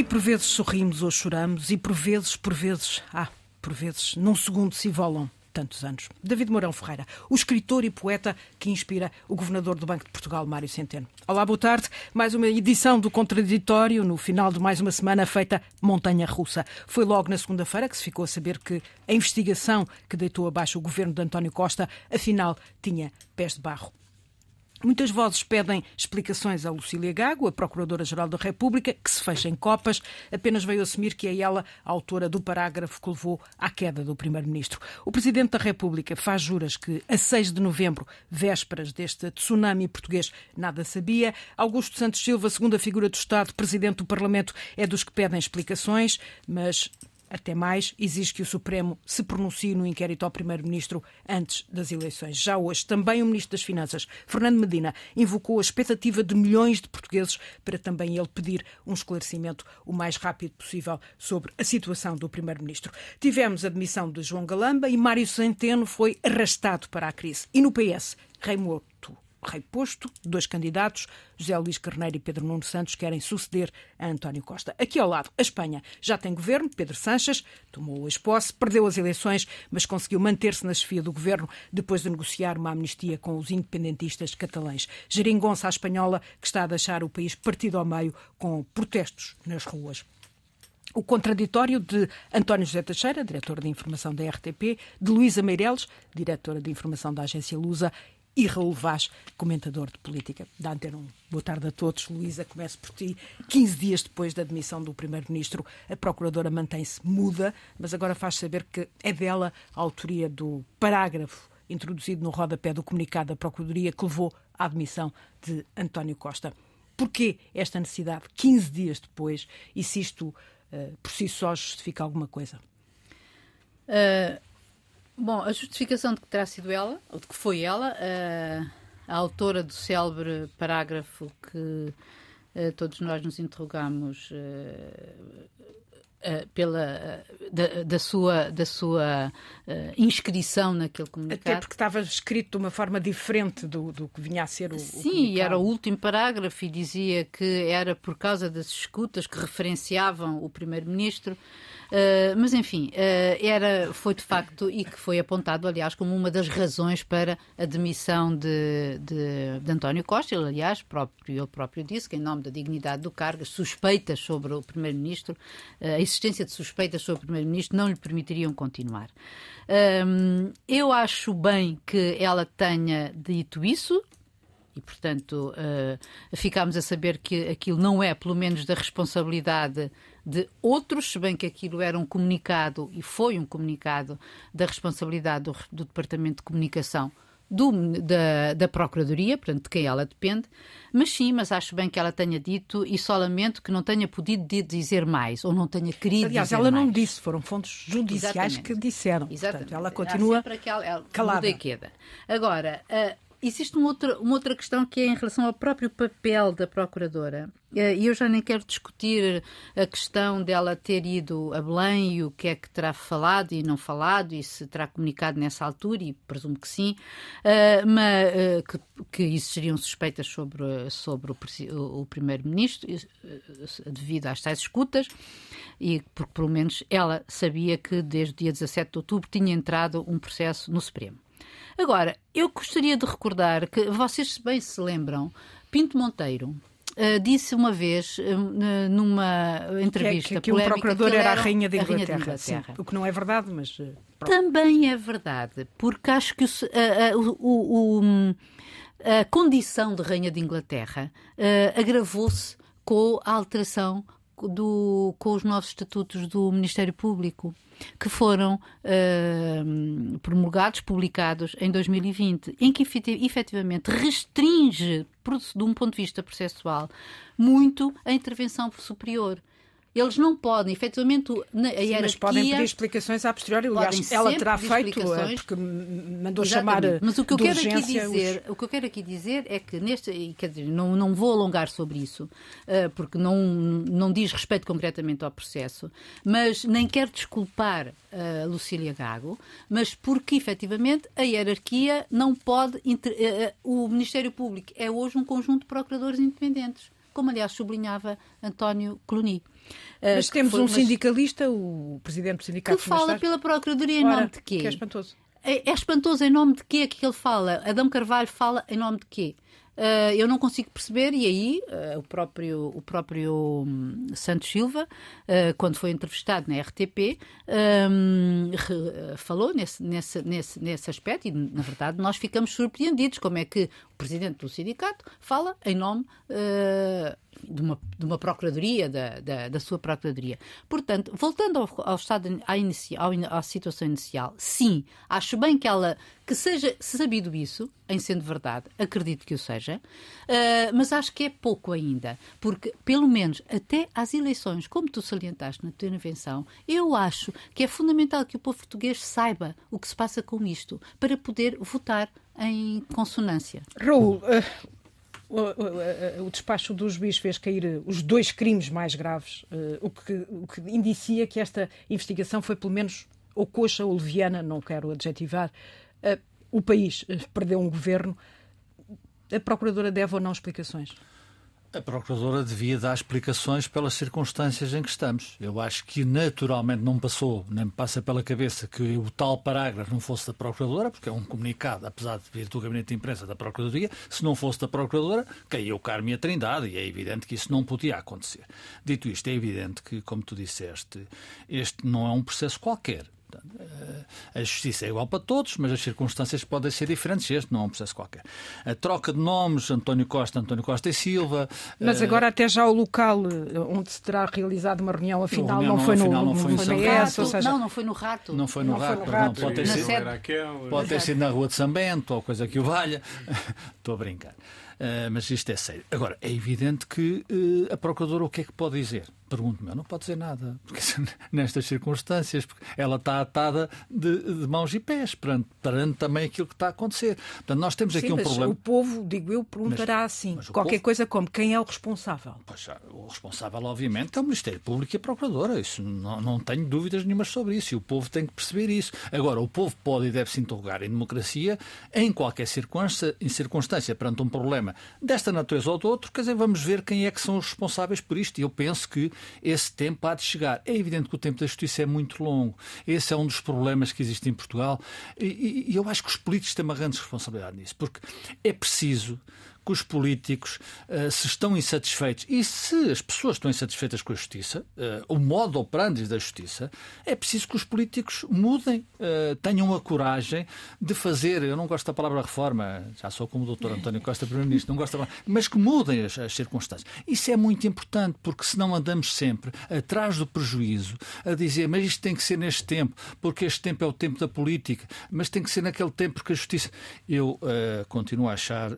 E por vezes sorrimos ou choramos, e por vezes, por vezes, ah, por vezes, num segundo se volam tantos anos. David Mourão Ferreira, o escritor e poeta que inspira o governador do Banco de Portugal, Mário Centeno. Olá, boa tarde. Mais uma edição do Contraditório, no final de mais uma semana feita montanha russa. Foi logo na segunda-feira que se ficou a saber que a investigação que deitou abaixo o governo de António Costa, afinal, tinha pés de barro. Muitas vozes pedem explicações a Lucília Gago, a Procuradora-Geral da República, que se fecha em copas, apenas veio assumir que é ela a autora do parágrafo que levou à queda do Primeiro-Ministro. O Presidente da República faz juras que, a 6 de novembro, vésperas deste tsunami português, nada sabia. Augusto Santos Silva, segunda figura do Estado, Presidente do Parlamento, é dos que pedem explicações, mas até mais, exige que o Supremo se pronuncie no inquérito ao Primeiro-Ministro antes das eleições. Já hoje, também o Ministro das Finanças, Fernando Medina, invocou a expectativa de milhões de portugueses para também ele pedir um esclarecimento o mais rápido possível sobre a situação do Primeiro-Ministro. Tivemos a admissão de João Galamba e Mário Centeno foi arrastado para a crise. E no PS, Raimundo rei posto, dois candidatos, José Luís Carneiro e Pedro Nuno Santos, querem suceder a António Costa. Aqui ao lado, a Espanha já tem governo, Pedro Sanches tomou a posse, perdeu as eleições, mas conseguiu manter-se na chefia do governo depois de negociar uma amnistia com os independentistas catalães. Geringonça à espanhola, que está a deixar o país partido ao meio com protestos nas ruas. O contraditório de António José Teixeira, diretor de informação da RTP, de Luísa Meireles, diretora de informação da agência Lusa, e Raul Vaz, comentador de política da Antena 1. Boa tarde a todos. Luísa, começo por ti. 15 dias depois da admissão do Primeiro-Ministro, a Procuradora mantém-se muda, mas agora faz saber que é dela a autoria do parágrafo introduzido no rodapé do comunicado da Procuradoria que levou à admissão de António Costa. Porquê esta necessidade 15 dias depois e se isto uh, por si só justifica alguma coisa? Uh, Bom, a justificação de que terá sido ela, ou de que foi ela, a, a autora do célebre parágrafo que a, todos nós nos interrogamos a, pela da, da, sua da sua inscrição naquele comunicado. Até porque estava escrito de uma forma diferente do, do que vinha a ser o Sim, o era o último parágrafo e dizia que era por causa das escutas que referenciavam o primeiro-ministro Uh, mas enfim, uh, era, foi de facto e que foi apontado, aliás, como uma das razões para a demissão de, de, de António Costa. Ele, aliás, próprio, ele próprio disse que, em nome da dignidade do cargo, suspeitas sobre o Primeiro-Ministro, uh, existência de suspeitas sobre o Primeiro-Ministro não lhe permitiriam continuar. eu acho bem que ela tenha dito isso, e, portanto, uh, ficámos a saber que aquilo não é, pelo menos, da responsabilidade de outros, se bem que aquilo era um comunicado e foi um comunicado da responsabilidade do, do Departamento de Comunicação do, da, da Procuradoria, portanto, de quem ela depende, mas sim, mas acho bem que ela tenha dito e só lamento que não tenha podido dizer mais ou não tenha querido Aliás, dizer ela mais. não disse, foram fontes judiciais Exatamente. que disseram. Exatamente. Portanto, ela continua ela, ela calada. Queda. Agora, uh, existe uma outra, uma outra questão que é em relação ao próprio papel da Procuradora. Eh, e eu já nem quero discutir a questão dela ter ido a Belém e o que é que terá falado e não falado e se terá comunicado nessa altura, e presumo que sim, eh, mas eh, que, que existiriam suspeitas sobre, sobre o, o Primeiro-Ministro devido às tais escutas, e porque pelo menos ela sabia que desde o dia 17 de outubro tinha entrado um processo no Supremo. Agora, eu gostaria de recordar que vocês bem se lembram, Pinto Monteiro, Uh, disse uma vez uh, numa entrevista que, que, que polémica, o procurador era, a rainha de Inglaterra, rainha de Inglaterra. Sim, o que não é verdade, mas uh, também é verdade, porque acho que o, o, o, a condição de rainha de Inglaterra agravou-se com a alteração do, com os novos estatutos do Ministério Público que foram uh, promulgados, publicados em 2020, em que efetivamente restringe, de um ponto de vista processual, muito a intervenção superior. Eles não podem, efetivamente, a Sim, hierarquia... Mas podem pedir explicações a posteriori. Aliás, ela terá feito, eh, porque mandou Exatamente. chamar Mas o que eu quero aqui dizer, os... o que eu quero aqui dizer é que neste, quer dizer, não, não vou alongar sobre isso, uh, porque não, não diz respeito concretamente ao processo, mas nem quero desculpar a uh, Lucília Gago, mas porque efetivamente a hierarquia não pode. Uh, o Ministério Público é hoje um conjunto de procuradores independentes como aliás sublinhava António Cluny. Mas temos foi, um sindicalista, o presidente do sindicato que fala pela Procuradoria em Ora, nome de quê? Que é espantoso. É, é espantoso em nome de quê que ele fala? Adão Carvalho fala em nome de quê? Uh, eu não consigo perceber, e aí uh, o próprio, o próprio um, Santos Silva, uh, quando foi entrevistado na RTP, um, falou nesse, nesse, nesse, nesse aspecto, e na verdade nós ficamos surpreendidos como é que o presidente do sindicato fala em nome de uma, de uma procuradoria, da, da, da, sua procuradoria. Portanto, voltando ao, ao estado, à, à situação inicial, sim, acho bem que ela, que seja sabido isso, em sendo verdade, acredito que o seja, uh, mas acho que é pouco ainda, porque, pelo menos, até às eleições, como tu salientaste na tua intervenção, eu acho que é fundamental que o povo português saiba o que se passa com isto, para poder votar em consonância. Raul, uh o, despacho do juiz fez cair eh, os dois crimes mais graves, uh, o, que, o que indicia que esta investigação foi pelo menos ou coxa ou leviana, não quero adjetivar. Uh, o país perdeu um governo. A Procuradora deve ou não explicações? A Procuradora devia dar explicações pelas circunstâncias em que estamos. Eu acho que naturalmente não passou, nem me passa pela cabeça que o tal parágrafo não fosse da Procuradora, porque é um comunicado, apesar de vir do Gabinete de Imprensa da Procuradoria, se não fosse da Procuradora, caiu Carme a Trindade, e é evidente que isso não podia acontecer. Dito isto, é evidente que, como tu disseste, este não é um processo qualquer. Eh, a justiça é igual para todos, mas as circunstâncias podem ser diferentes. Este não é um processo qualquer. A troca de nomes, António Costa, António Costa e Silva. Mas eh, agora até já o local eh, onde se terá realizado uma reunião, afinal, reunião, não, foi no, não foi, no, no rato, ou seja, não, não foi no Rato. Não foi no, não rato, foi no rato. Não, pode ter, sido, pode ter sido na Rua de São Bento ou coisa que o valha. Estou a brincar. Uh, mas isto é sério. Agora, é evidente que uh, a Procuradora o que é que pode dizer? Pergunto-me, não pode dizer nada, porque nestas circunstâncias, porque ela está atada de, de mãos e pés perante, perante, também aquilo que está a acontecer. Portanto, nós temos aqui Sim, um problema. O povo, digo eu, perguntará mas, assim: mas qualquer povo... coisa como quem é o responsável? Pois, o responsável, obviamente, é o Ministério Público e a Procuradora. Isso não, não tenho dúvidas nenhumas sobre isso. E o povo tem que perceber isso. Agora, o povo pode e deve se interrogar em democracia em qualquer circunstância, em circunstância perante um problema desta natureza ou de outro. Quer dizer, vamos ver quem é que são os responsáveis por isto. E eu penso que esse tempo há de chegar. É evidente que o tempo da justiça é muito longo. Esse é um dos problemas que existe em Portugal. E, e eu acho que os políticos têm uma grande responsabilidade nisso, porque é preciso que os políticos, uh, se estão insatisfeitos e se as pessoas estão insatisfeitas com a justiça, uh, o modo operandi da justiça, é preciso que os políticos mudem, uh, tenham a coragem de fazer, eu não gosto da palavra reforma, já sou como o doutor António Costa, Primeiro-Ministro, não gosto da palavra, mas que mudem as, as, circunstâncias. Isso é muito importante, porque senão andamos sempre atrás do prejuízo, a dizer, mas isto tem que ser neste tempo, porque este tempo é o tempo da política, mas tem que ser naquele tempo porque a justiça. Eu continuo a achar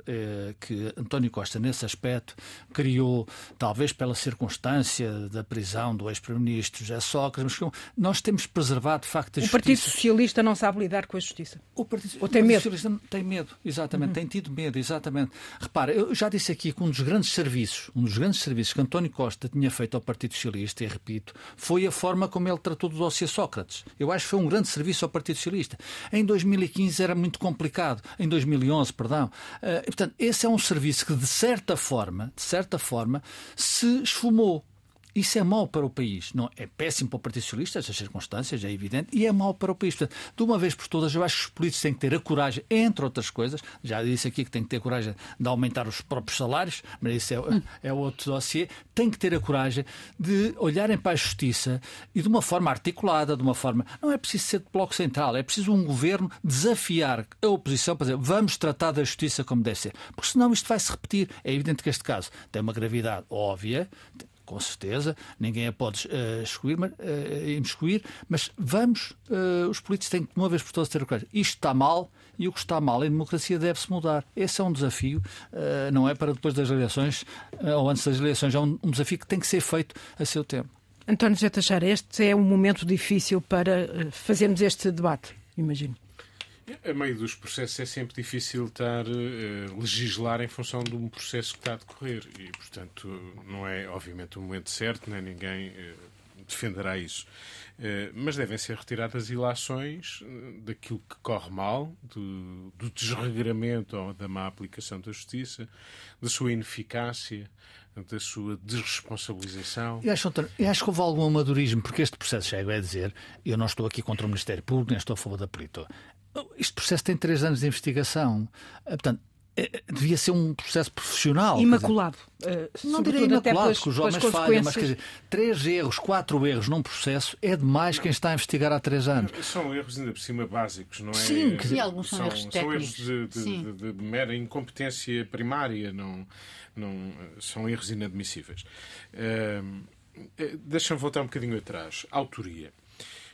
que que António Costa, nesse aspecto, criou, talvez pela circunstância da prisão do ex-primeiro-ministro José Sócrates, mas nós temos preservado, de facto, a o justiça. O Partido Socialista não sabe lidar com a justiça. O Partido, Ou tem o medo? Socialista tem medo, exatamente, uhum. tem tido medo, exatamente. Repara, eu já disse aqui que um dos grandes serviços, um dos grandes serviços que António Costa tinha feito ao Partido Socialista, e repito, foi a forma como ele tratou do dossiê Sócrates. Eu acho que foi um grande serviço ao Partido Socialista. Em 2015 era muito complicado, em 2011, perdão. Uh, portanto, esse é um serviço que, de certa forma, de certa forma, se esfumou. Isso é mau para o país. Não, é péssimo para o Partido Socialista, essas circunstâncias, é evidente, e é mau para o país. Portanto, de uma vez por todas, eu acho que os políticos têm que ter a coragem, entre outras coisas, já disse aqui que têm que ter a coragem de aumentar os próprios salários, mas isso é, é outro dossiê, têm que ter a coragem de olharem para a justiça e de uma forma articulada, de uma forma. Não é preciso ser de bloco central, é preciso um governo desafiar a oposição para dizer vamos tratar da justiça como deve ser. Porque senão isto vai se repetir. É evidente que este caso tem uma gravidade óbvia, com certeza, ninguém a pode uh, excluir, mas, uh, mas vamos, uh, os políticos têm que, de uma vez por todas, ter o claro. Isto está mal e o que está mal em democracia deve-se mudar. Esse é um desafio, uh, não é para depois das eleições ou antes das eleições, é um, um, desafio que tem que ser feito a seu tempo. António José Teixeira, este é um momento difícil para fazermos este debate, imagino. A meio dos processos é sempre difícil estar uh, legislar em função de um processo que está a decorrer e, portanto, não é obviamente o momento certo, nem ninguém uh, defenderá isso. Uh, mas devem ser retiradas ilações daquilo que corre mal, do, do desregramento ou da má aplicação da justiça, da sua ineficácia, da sua desresponsabilização. Eu acho, eu acho que houve algum amadorismo, porque este processo, chego a dizer, eu não estou aqui contra o Ministério Público, nem estou a favor da Perito. Este processo tem três anos de investigação. Portanto, é, devia ser um processo profissional. Imaculado. Dizer, uh, não direi imaculado, que os homens falham, mas quer dizer, três erros, quatro erros num processo é demais quem está a investigar há três anos. São erros ainda por cima básicos, não é? Sim, que alguns são, são erros técnicos. São erros de, de, de, de, mera incompetência primária, não, não, são erros inadmissíveis. Uh, Deixa-me voltar um bocadinho atrás. Autoria.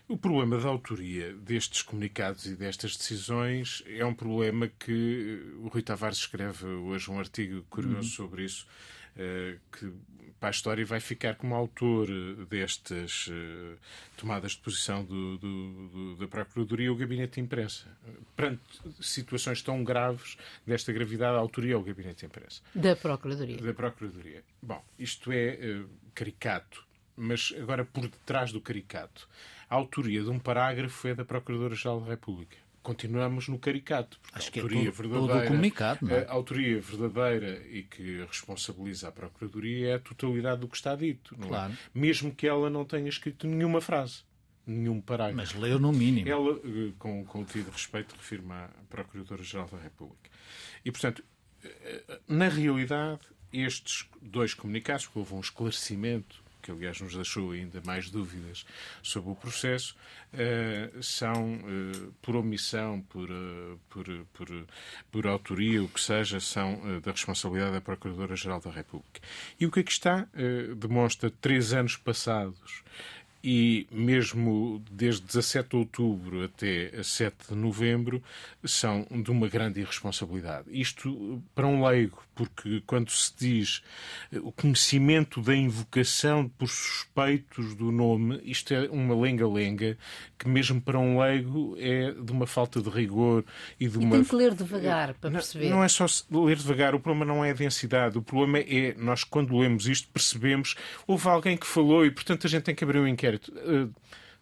O problema da autoria destes comunicados e destas decisões é um problema que o Rui Tavares escreve hoje um artigo curioso uhum. sobre isso, eh, que para a história vai ficar como autor destas eh, tomadas de posição do, do, do, da Procuradoria o Gabinete de Imprensa. Perante situações tão graves desta gravidade, a autoria é o Gabinete de Imprensa. Da Procuradoria. Da Procuradoria. Bom, isto é caricato, mas agora por detrás do caricato a autoria de um parágrafo é da Procuradora-Geral da República. Continuamos no caricato. Acho que é autoria é todo, verdadeira, todo comunicado. Não é? A autoria verdadeira e que responsabiliza a Procuradoria é a totalidade do que está dito. É? Claro. É? Mesmo que ela não tenha escrito nenhuma frase nenhum parágrafo. Mas leu no mínimo. Ela, eh, com, com o devido respeito, refirma à Procuradora-Geral da República. E, portanto, eh, na realidade, estes dois comunicados, que houve um esclarecimento que aliás nos deixou ainda mais dúvidas sobre o processo, uh, são, uh, por omissão, por, uh, por, por, por autoria, o que seja, são da responsabilidade da Procuradora-Geral da República. E o que aqui está demonstra três anos passados e mesmo desde 17 de outubro até 7 de novembro são de uma grande irresponsabilidade. Isto para um leigo, porque quando se diz eh, o conhecimento da invocação por suspeitos do nome, isto é uma lenga-lenga que mesmo para um leigo é de uma falta de rigor e de e uma... tem que ler devagar para perceber. Não, não é só ler devagar, o problema não é a densidade, o problema é nós quando lemos isto percebemos houve alguém que falou e portanto a gente tem que abrir um inquérito inquérito.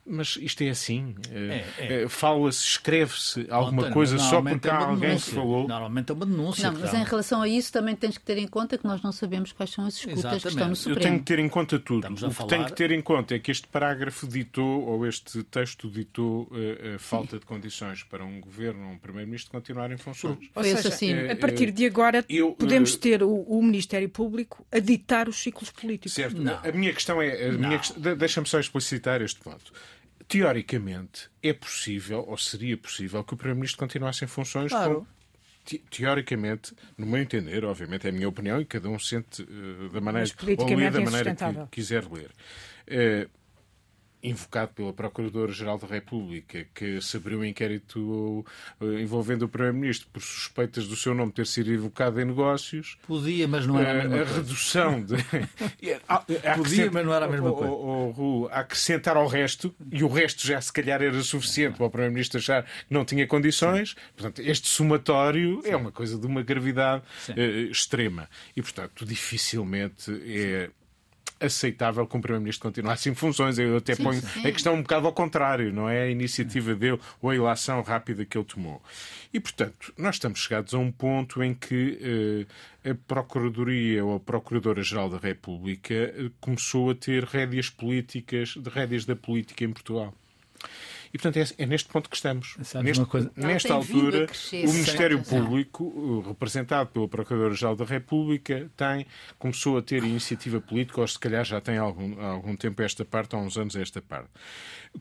Mas isto é assim. É, é. Eh, fala-se, escreve-se alguma coisa só porque é há alguém que falou. Normalmente é uma denúncia. Não, mas em relação a isso também tens que ter em conta que nós não sabemos quais são as escutas Exatamente. que estão no Supremo. Eu tenho que ter em conta tudo. O que tenho que ter em conta é que este parágrafo ditou, ou este texto ditou, a, eh, a falta de condições para um governo ou um primeiro-ministro continuar em funções. Ou seja, assim, a partir de agora eu, podemos ter o, o, Ministério Público a ditar os ciclos políticos. Certo. Não. A minha questão é. Deixa-me só explicitar este ponto teoricamente, é possível, ou seria possível, que o Primeiro-Ministro continuasse em funções claro. com teoricamente, no meu entender, obviamente é a minha opinião e cada um sente uh, da maneira ou lê da maneira que quiser ler. Uh, invocado pela Procuradora-Geral da República, que se abriu um inquérito eh, envolvendo o Primeiro-Ministro por suspeitas do seu nome ter sido invocado em negócios. Podia, mas não era a mesma a, a coisa. redução de. Podia, mas não era a mesma coisa. O, o, acrescentar ao resto, e o resto já se calhar era suficiente para o Primeiro-Ministro achar que não tinha condições. Sim. Portanto, este somatório Sim. é uma coisa de uma gravidade uh, extrema. E, portanto, dificilmente é aceitável que um Primeiro-Ministro continuasse em funções. Eu até sim, ponho sim. a questão um bocado ao contrário, não é? A iniciativa dele ou a ilação rápida que ele tomou. E, portanto, nós estamos chegados a um ponto em que eh, a Procuradoria ou a Procuradora-Geral da República eh, começou a ter rédeas políticas, de rédeas da política em Portugal. E, portanto, é, é neste ponto que estamos. Neste, coisa... Nesta altura, o Ministério Público, representado pelo Procurador-Geral da República, tem, começou a ter iniciativa política, ou se calhar já tem algum, há algum tempo esta parte, há uns anos esta parte,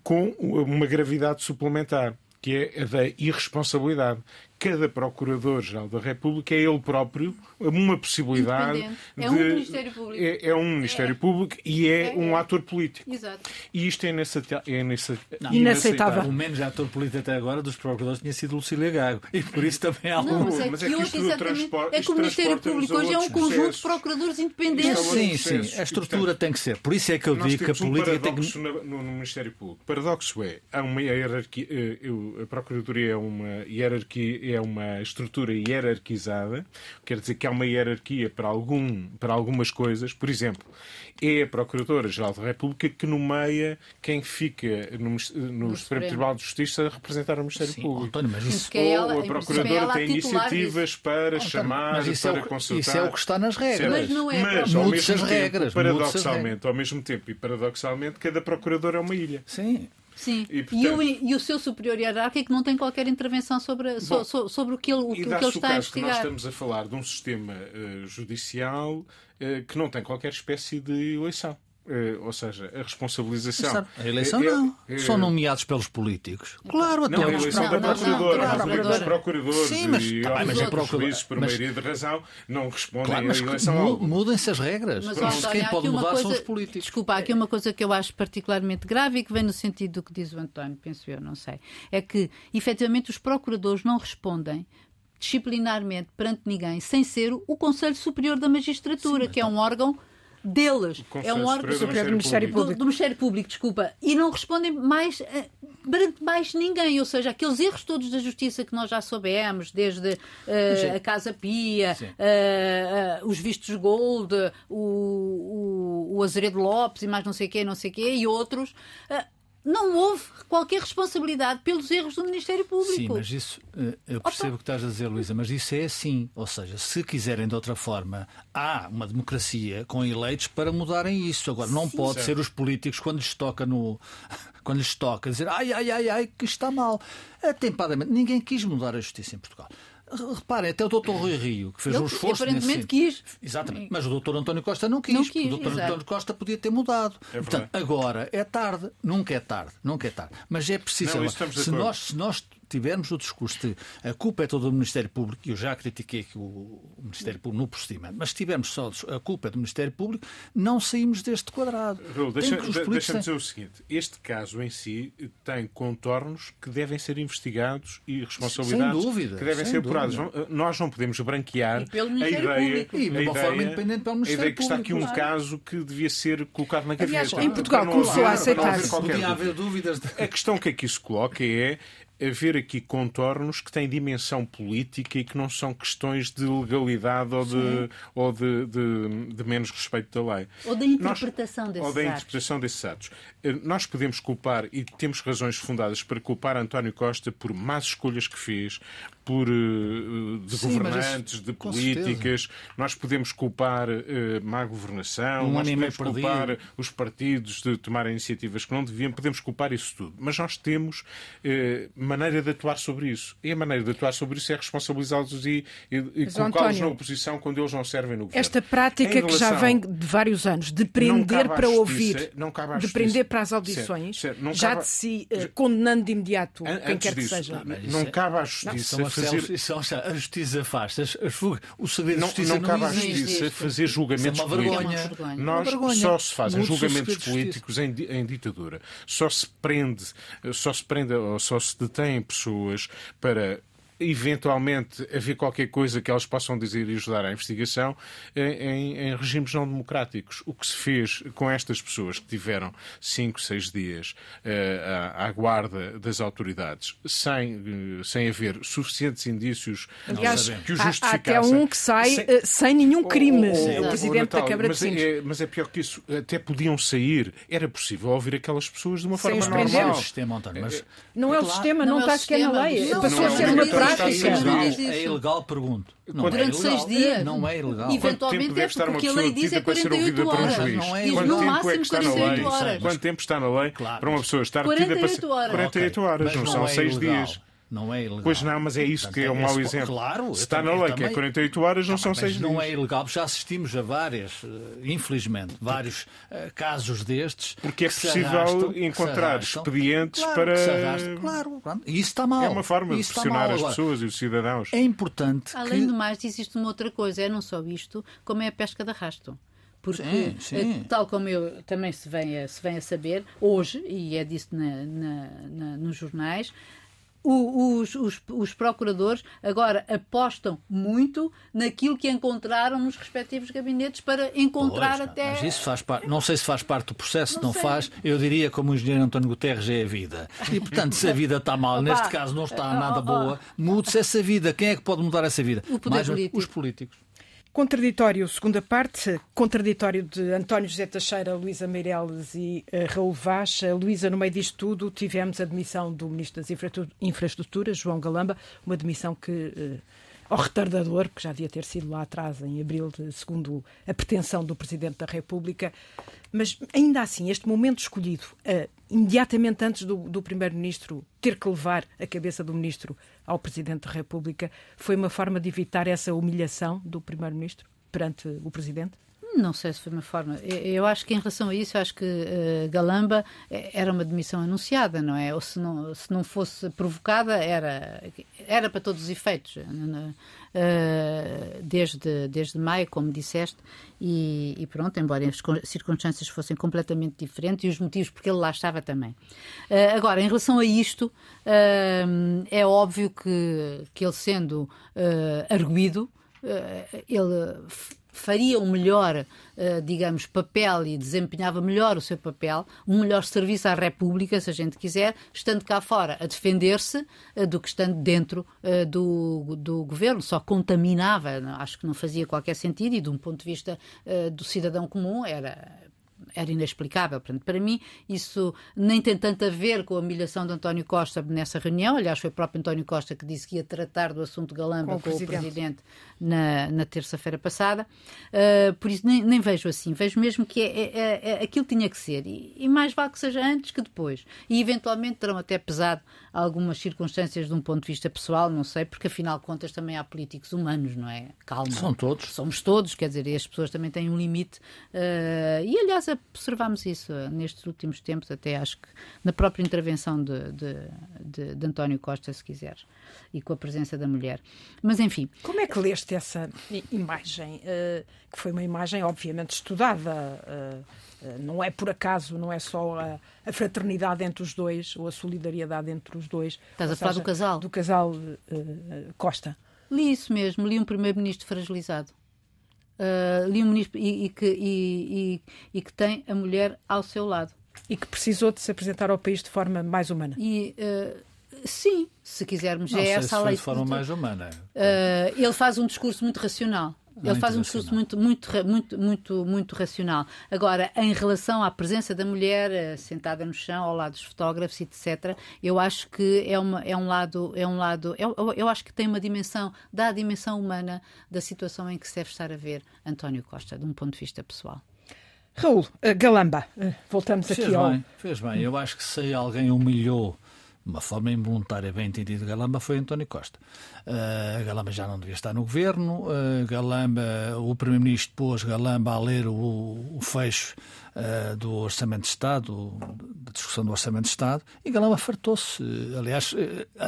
com uma gravidade suplementar que é a da irresponsabilidade cada Procurador-Geral da República é ele próprio uma possibilidade é um Ministério Público. É, é um Ministério é. Público e é, é, um ator político. Exato. E isto é, é inaceitável. inaceitável. O menos ator político até agora dos Procuradores tinha sido Lucília Gago. E por isso também há algum... Mas é, mas é que, isto transporta, é que o Ministério Público hoje é um conjunto processos. de procuradores independentes. Sim, sim. A estrutura tem que ser. Por isso é que eu digo que a política um tem que... No, no, Ministério Público. O paradoxo é, há uma hierarquia... Eh, a Procuradoria é uma hierarquia é uma estrutura hierarquizada, quer dizer que há uma hierarquia para, algum, para algumas coisas. Por exemplo, é a Procuradora-Geral da República que nomeia quem fica no, no, Supremo Supremo. Tribunal de Justiça a representar o Ministério Sim, Público. António, mas isso, é ela- Ou a Procuradora ela a tem titular iniciativas para António, chamar, mas isso é para o consultar. isso é o que está nas regras. Mas não é Mas, ao mesmo as tempo, regras, paradoxalmente, ao mesmo tempo e paradoxalmente, cada Procurador é uma ilha. Sim. Sim. E, E, portanto- o, e o seu superior hierárquico não tem qualquer intervenção sobre, so- Bom, so- sobre o que ele, o, E que ele o está a que nós investigar. estamos a falar de um sistema eh, judicial eh, que não tem qualquer espécie de eleição. Eh, ou seja, a responsabilização. Sabe, A eleição é- não. é- São nomeados pelos políticos. Claro, até Não, a os eleição Não, da não, não, Procuradora, não, não, os não. procuradores Sim, mas- e tá mas é por mas- maioria de razão, não respondem Claro, à mas eleição mu- alguma. mudem-se as regras. Mas, Pronto, António, quem pode mudar são coisa- os políticos. Desculpa, há aqui uma coisa que eu acho particularmente grave e que vem no sentido do que diz o António, penso eu, não sei. É que, efetivamente, os procuradores não respondem disciplinarmente perante ninguém, sem ser o Conselho Superior da Magistratura, que é um órgão deles. É um órgão Superior do Ministério do, Público. do Ministério Público, desculpa, e não respondem mais eh, perante mais ninguém, ou seja, aqueles erros todos da justiça que nós já soubemos, desde eh, a Casa Pia, eh, eh, os vistos Gold, o, o, o Azeredo Lopes e mais não sei quê, não sei quê, e outros, não houve qualquer responsabilidade pelos erros do Ministério Público. Sim, mas isso, eh, eu percebo o que estás a dizer, Luísa, mas isso é assim. Ou seja, se quiserem de outra forma, há uma democracia com eleitos para mudarem isso. Agora, não pode ser os políticos, quando lhes toca no. Quando lhes toca dizer ai, ai, ai, ai, que está mal. Atempadamente, ninguém quis mudar a justiça em Portugal. Reparem, até o doutor Rui Rio, que fez Ele um esforço. aparentemente nesse quis. Exatamente. Mas o doutor António Costa não quis. Não quis, o doutor exato. António Costa podia ter mudado. É Portanto, agora é tarde. Nunca é tarde. Nunca é tarde. Mas é preciso. Não, se, nós, se nós tivermos o discurso de a culpa é toda do Ministério Público, e eu já critiquei aqui o, Ministério Público no procedimento, mas se tivermos só a culpa é do Ministério Público, não saímos deste quadrado. Raul, Tem deixa- que Deixa-me têm- dizer o seguinte: este caso em si tem contornos que devem ser investigados e responsabilidades Sem dúvida, que devem sem ser. Não- Nós não podemos branquear E a ideia, Público. E de a uma ideia- forma independente pelo a Ministério ideia que está aqui um caso que devia ser colocado na Aliás, gaveta. em Portugal começou a aceitar-se. qualquer Podia dúvida. haver dúvidas. de- A questão que aqui se coloca é haver aqui contornos que têm dimensão política e que não são questões de legalidade ou de, ou de, de- de menos respeito da lei. Ou da Nós- interpretação desses ou da atos. interpretação desses atos. Eh, Nós podemos culpar, e temos razões fundadas para culpar António Costa por más escolhas que fez, por eh, de Sim, governantes, isso, de políticas. Nós podemos culpar eh, má governação, Um nós podemos perdido. culpar os partidos de tomar iniciativas que não deviam, podemos culpar isso tudo. Mas nós temos eh, maneira de atuar sobre isso. E a maneira de atuar sobre isso é responsabilizá-los e, e, e colocá-los na oposição quando eles não servem no governo. Esta prática Em que já relação- vem de vários anos, de Não prender para justiça- ouvir, não de justiça. prender para as Certo, audições, certo, não já cabe- de si eh, condenando de imediato An- quem quer que disso, seja. mas isso não é- cabe à Não, justiça as fazer. a justiça faz. As, as fugas, o segredo Não, não não, cabe à existe. justiça fazer julgamentos Isso é uma políticos. vergonha. É. Nós Uma vergonha. só se fazem julgamentos políticos em, em ditadura. Só se prende, só se prende ou só se detém pessoas para eventualmente haver qualquer coisa que elas possam dizer e ajudar à investigação em, em- em regimes não democráticos. O que se fez com estas pessoas que tiveram cinco, seis dias eh, à, à guarda das autoridades sem, eh, sem haver suficientes indícios Aliás, que o há, há justificassem. até um que sai sem- eh, sem nenhum crime, Oh, oh, oh, o oh, presidente da Câmara de mas Sines. é, mas é pior que isso. Até podiam sair. Era possível ouvir aquelas pessoas de uma Sem forma os Não é normal. o sistema, António, mas Não é o sistema, Não é está sequer na lei. Passou a ser uma. Prática. Isso. É ilegal, pergunto. Não é Durante ilegal. seis dias. Não é ilegal. Eventualmente é estar uma porque a pessoa lei diz é para ser 48 ouvida por um horas. juiz? Não é no Quanto tempo é máximo que está na 48 lei? horas. Quanto tempo está na lei Claro, para uma pessoa estar detida para 48 ser horas. 48 Ok, horas, mas não são é 6 ilegal. dias. Não é ilegal. Pois não, mas é isso que é um Portanto, mau exemplo. Claro, Se está na também- lei eu que é também- 48 horas, não Tá são bem, 6 mas não dias. é ilegal. Já assistimos a vários, eh, infelizmente, vários eh, casos destes. Porque é possível arrastam, encontrar arrastam. expedientes Claro, para- arrastam. Claro. E isso está mal. É uma forma de pressionar mal. as pessoas e os cidadãos. É importante Além que... do mais, existe uma outra coisa, é não só isto, como é a pesca de arrasto. Porque, Sim, sim. eh, tal como eu também se vem a, se vem a saber, hoje, e é disso na- na- na- nos jornais, os, os, os, procuradores agora apostam muito naquilo que encontraram nos respectivos gabinetes para encontrar pois, até. Mas isso faz parte, não sei se faz parte do processo, não, não faz. Eu diria, como o engenheiro António Guterres, é a vida. E portanto, se a vida está mal, Opa, neste caso não está nada boa, mude-se essa vida. Quem é que pode mudar essa vida? Mais político. Os políticos. Contraditório, segunda parte, contraditório de António José Teixeira, Luísa Meireles e uh, Raul Vaz. Uh, Luísa, no meio disto tudo, tivemos a demissão do Ministro das Infraestruturas, João Galamba, uma demissão que, uh, ao retardador, que já devia ter sido lá atrás, em abril, de, segundo a pretensão do Presidente da República. Mas, ainda assim, este momento escolhido, uh, imediatamente antes do, do Primeiro-Ministro ter que levar a cabeça do Ministro ao Presidente da República, foi uma forma de evitar essa humilhação do Primeiro-Ministro perante o Presidente? Não sei se foi uma forma. Eu acho que em relação a isso, acho que uh, Galamba eh, era uma demissão anunciada, não é? Ou se não, se não fosse provocada, era, era para todos os efeitos. Uh, desde, desde maio, como disseste, e, e, pronto, embora as circunstâncias fossem completamente diferentes e os motivos porque ele lá estava também. Uh, agora, em relação a isto, é óbvio que, que ele sendo arguído, ele faria um melhor, eh, digamos, papel e desempenhava melhor o seu papel, um melhor serviço à República, se a gente quiser, estando cá fora a defender-se eh, do que estando dentro eh, do, do governo. Só contaminava, acho que não fazia qualquer sentido e, de um ponto de vista do cidadão comum, era era inexplicável. Portanto, para mim, isso nem tem tanto a ver com a humilhação de António Costa nessa reunião. Aliás, foi o próprio António Costa que disse que ia tratar do assunto Galamba com, com o Presidente, presidente na, na terça-feira passada. Uh, por isso, nem, nem, vejo assim. Vejo mesmo que é, é, é, é, aquilo tinha que ser. E, e, mais vale que seja antes que depois. E, eventualmente, terão até pesado algumas circunstâncias de um ponto de vista pessoal, não sei, porque, afinal de contas, também há políticos humanos, não é? Calma. São todos. Somos todos, quer dizer, e as pessoas também têm um limite. Uh, e, aliás, observamos isso nestes últimos tempos, até acho que na própria intervenção de, de, de, de António Costa, se quiseres, e com a presença da mulher. Mas enfim. Como é que leste essa imagem? Uh, que foi uma imagem, obviamente, estudada. Uh, não é por acaso, não é só a, a, fraternidade entre os dois ou a solidariedade entre os dois. Estás a falar do casal? Do casal Costa. Li isso mesmo, li um primeiro-ministro fragilizado uh, um e, e, que, e, e, que tem a mulher ao seu lado. E que precisou de se apresentar ao país de forma mais humana. E, uh, sim, se quisermos, não é essa a lei. De forma mais humana. Uh, ele faz um discurso muito racional. Ele faz um discurso muito, muito, muito, muito, muito racional. Agora, em relação à presença da mulher eh, sentada no chão, ao lado dos fotógrafos, etc., eu acho que é, uma, é um lado, é um lado, eu, eu acho que tem uma dimensão, dá a dimensão humana da situação em que se deve estar a ver António Costa, de um ponto de vista pessoal. Raul, eh, Galamba, eh, voltamos fez aqui bem, ao. Fez bem, eu acho que se alguém humilhou uma forma involuntária, bem entendido, Galamba foi António Costa. Uh, Galamba já não devia estar no governo. Uh, Galamba, o Primeiro-Ministro pôs Galamba a ler o, o fecho uh, do Orçamento de Estado, da discussão do Orçamento de Estado, e Galamba fartou-se. aliás,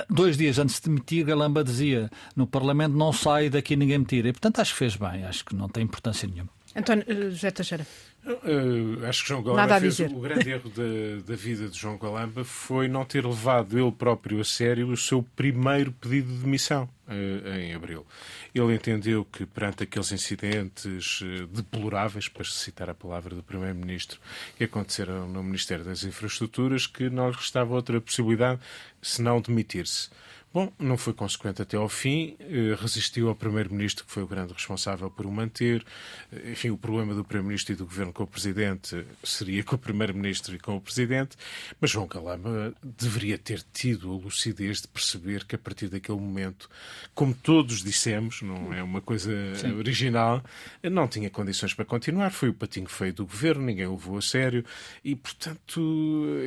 dois dias antes de demitir, Galamba dizia no Parlamento: não sai daqui ninguém me tira. E, portanto, acho que fez bem, acho que não tem importância nenhuma. António José Teixeira. Uh, acho que João Galamba fez o grande erro da, da vida de João Galamba foi não ter levado ele próprio a sério o seu primeiro pedido de demissão uh, em abril. Ele entendeu que perante aqueles incidentes uh, deploráveis, para citar a palavra do Primeiro-Ministro, que aconteceram no Ministério das Infraestruturas, que não restava outra possibilidade senão demitir-se. Bom, não foi consequente até ao fim, eh, resistiu ao Primeiro-Ministro, que foi o grande responsável por o manter. Eh, enfim, o problema do Primeiro-Ministro e do Governo com o Presidente seria com o Primeiro-Ministro e com o Presidente, mas João Calama deveria ter tido a lucidez de perceber que a partir daquele momento, como todos dissemos, não é uma coisa Sim. original, não tinha condições para continuar. Foi o patinho feio do Governo, ninguém o levou a sério e, portanto,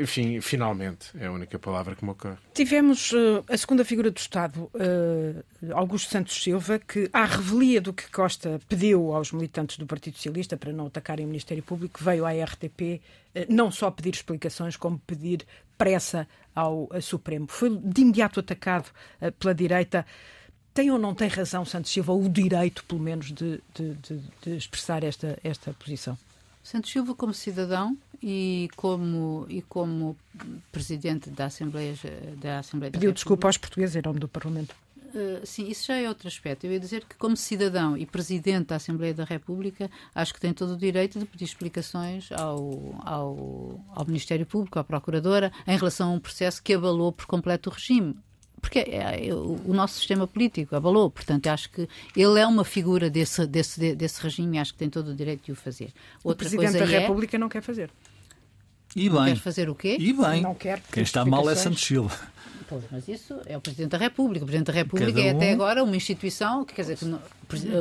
enfim, finalmente é a única palavra que me ocorre. Tivemos uh, a segunda figura do Estado, uh, Augusto Santos Silva, que, à revelia do que Costa pediu aos militantes do Partido Socialista para não atacarem o Ministério Público, veio à RTP uh, eh, não só pedir explicações, como pedir pressa ao Supremo. Foi de imediato atacado uh, pela direita. Tem ou não tem razão Santos Silva, o direito, pelo menos, de, de, de, de expressar esta, esta posição? Santos Silva, como cidadão, e como, e como presidente da Assembleia, da Assembleia Pediu da desculpa aos portugueses em nome do Parlamento. Uh, sim, isso já é outro aspecto. Eu ia dizer que, como cidadão e presidente da Assembleia da República, acho que tem todo o direito de pedir explicações ao, ao, ao Ministério Público, à Procuradora, em relação a um processo que abalou por completo o regime porque é, é, o nosso sistema político abalou, portanto acho que ele é uma figura desse, desse, desse regime e acho que tem todo o direito de o fazer. Outra o Presidente da é... República não quer fazer. E bem. Quer fazer o quê? E bem. Não quer Quem está mal é Santos Silva. Pois, mas isso é o Presidente da República. O Presidente da República um... é até agora uma instituição que, quer dizer, que não,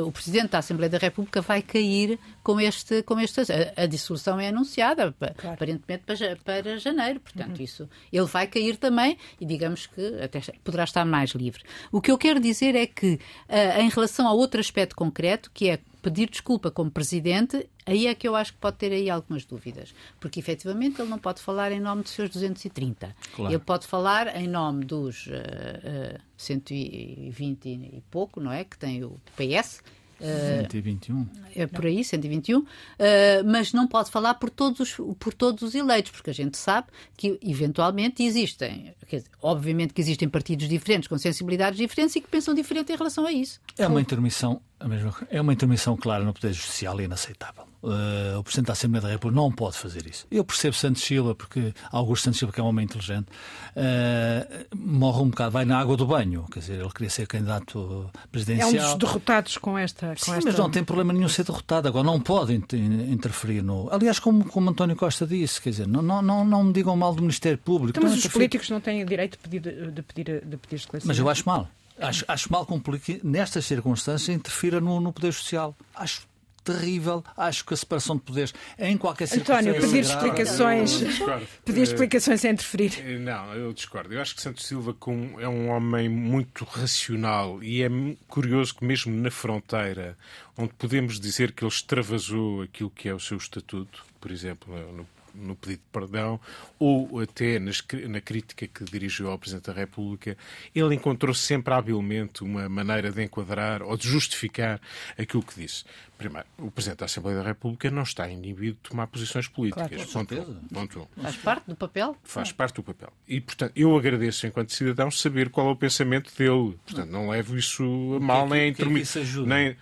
o Presidente da Assembleia da República vai cair com este. Com este a, a dissolução é anunciada, claro. aparentemente para, para janeiro. Portanto, uhum. isso. Ele vai cair também e digamos que até poderá estar mais livre. O que eu quero dizer é que, uh, em relação a outro aspecto concreto, que é pedir desculpa como presidente, aí é que eu acho que pode ter aí algumas dúvidas. Porque, efetivamente, ele não pode falar em nome dos seus 230. Claro. Ele pode falar em nome dos uh, uh, 120 e pouco, não é? Que tem o PS. Uh, 121. É por aí, 121. Uh, mas não pode falar por todos, os, por todos os eleitos, porque a gente sabe que, eventualmente, existem. Dizer, obviamente que existem partidos diferentes, com sensibilidades diferentes e que pensam diferente em relação a isso. É uma intermissão é uma intervenção clara no Poder Judicial e inaceitável. Uh, o Presidente da Assembleia da República não pode fazer isso. Eu percebo Santos Silva, porque Augusto Santos Silva, que é um homem inteligente, uh, morre um bocado, vai na água do banho. Quer dizer, ele queria ser candidato presidencial. É um dos derrotados com esta. Com Sim, esta... mas não tem problema nenhum ser derrotado. Agora, não pode interferir no. Aliás, como, como António Costa disse, quer dizer, não, não, não, não me digam mal do Ministério Público. Então, mas os políticos não têm direito de pedir, de pedir, de pedir esclarecimento. Mas eu acho mal. Acho, acho mal que um político, nestas circunstâncias, interfira no, no Poder Social. Acho terrível. Acho que a separação de poderes em qualquer circunstância. António, pedir explicações, pedir explicações é interferir. Eh, não, eu discordo. Eu acho que Santos Silva é um homem muito racional e é curioso que mesmo na fronteira, onde podemos dizer que ele extravasou aquilo que é o seu estatuto, por exemplo, no no pedido de perdão ou até nas, na crítica que dirigiu ao Presidente da República, ele encontrou sempre habilmente uma maneira de enquadrar ou de justificar aquilo que disse. Primeiro, o Presidente da Assembleia da República não está inibido de tomar posições políticas. Claro, ponto, ponto Faz parte do papel? Faz parte do papel. E, portanto, eu agradeço, enquanto cidadão, saber qual é o pensamento dele. Portanto, não levo isso a mal, nem a intermitir. Nem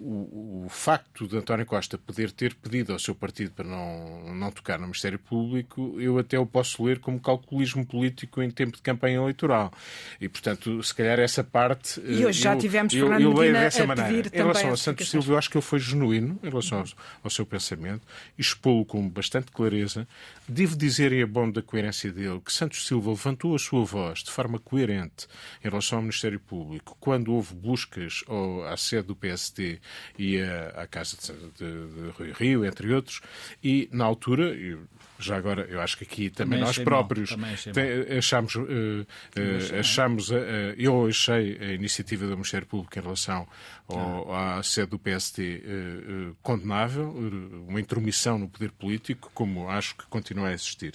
o, o, facto de António Costa poder ter pedido ao seu partido para não, não tocar no Ministério Público, eu até o posso ler como calculismo político em tempo de campanha eleitoral. E, portanto, se calhar essa parte. E hoje já tivemos eu, Fernando eu, eu leio dessa maneira. Em relação a Santos Silva, eu acho que ele foi genuíno em relação ao, ao seu pensamento, expô-lo com bastante clareza. Devo dizer, e é bom da coerência dele, que Santos Silva levantou a sua voz de forma coerente em relação ao Ministério Público quando houve buscas ao, à sede do PSD e à, Casa de, de, de Rio, entre outros, e na altura, já agora, eu acho que aqui também, também nós próprios tem, achamos, uh, uh, achamos uh, eu achei a iniciativa do Ministério Público em relação ao, ah. à sede do PSD condenável, uma intromissão no poder político, como acho que continua a existir.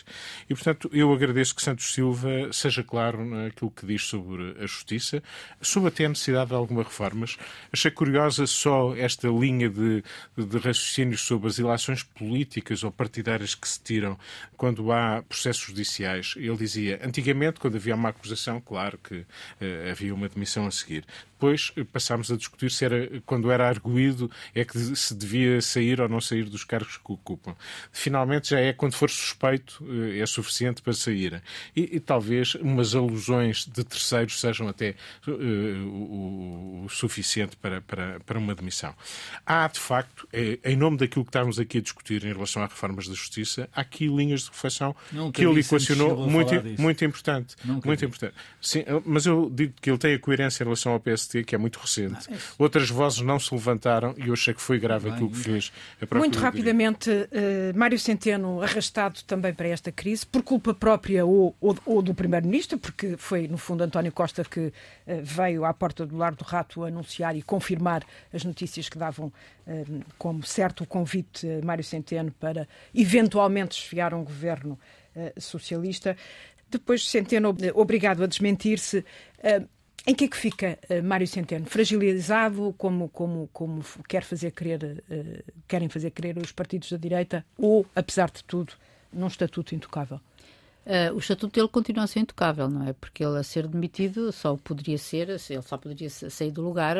E, portanto, eu agradeço que Santos Silva seja claro naquilo que diz sobre a justiça, sobre até a necessidade de algumas reformas. Achei curiosa só esta linha de, de raciocínios sobre as ilações políticas ou partidárias que se tiram quando há processos judiciais. Ele dizia, antigamente, quando havia uma acusação, claro que uh, havia uma demissão a seguir. Depois eh, passámos a discutir se era, quando era arguído, é que se devia sair ou não sair dos cargos que ocupam. Finalmente já é quando for suspeito, eh, é suficiente para sair. E, e talvez umas alusões de terceiros sejam até uh, o, o, suficiente para, para, para uma demissão. Há, de facto, é, em nome daquilo que estamos aqui a discutir em relação às reformas da justiça, há aqui linhas de reflexão que ele equacionou muito, muito importante. muito importante. Sim, mas eu digo que ele tem a coerência em relação ao PSD, que é muito recente. Não, é Outras vozes não se levantaram e eu achei que foi grave aquilo que fez. muito rapidamente, uh, Mário Centeno arrastado também para esta crise, por culpa própria ou, ou, ou do Primeiro-Ministro, porque foi, no fundo, António Costa que uh, veio à porta do Lar do Rato anunciar e confirmar as notícias que davam uh, como certo o convite a Mário Centeno para eventualmente esfiar um governo socialista. Depois Centeno obrigado a desmentir-se. Em que é que fica uh, Mário Centeno? Fragilizado, como, como, como quer fazer uh, querem fazer crer os partidos da direita, ou, apesar de tudo, num estatuto intocável? Uh, o estatuto dele continua a ser intocável, não é? Porque ele a ser demitido só poderia ser, ele só poderia sair do lugar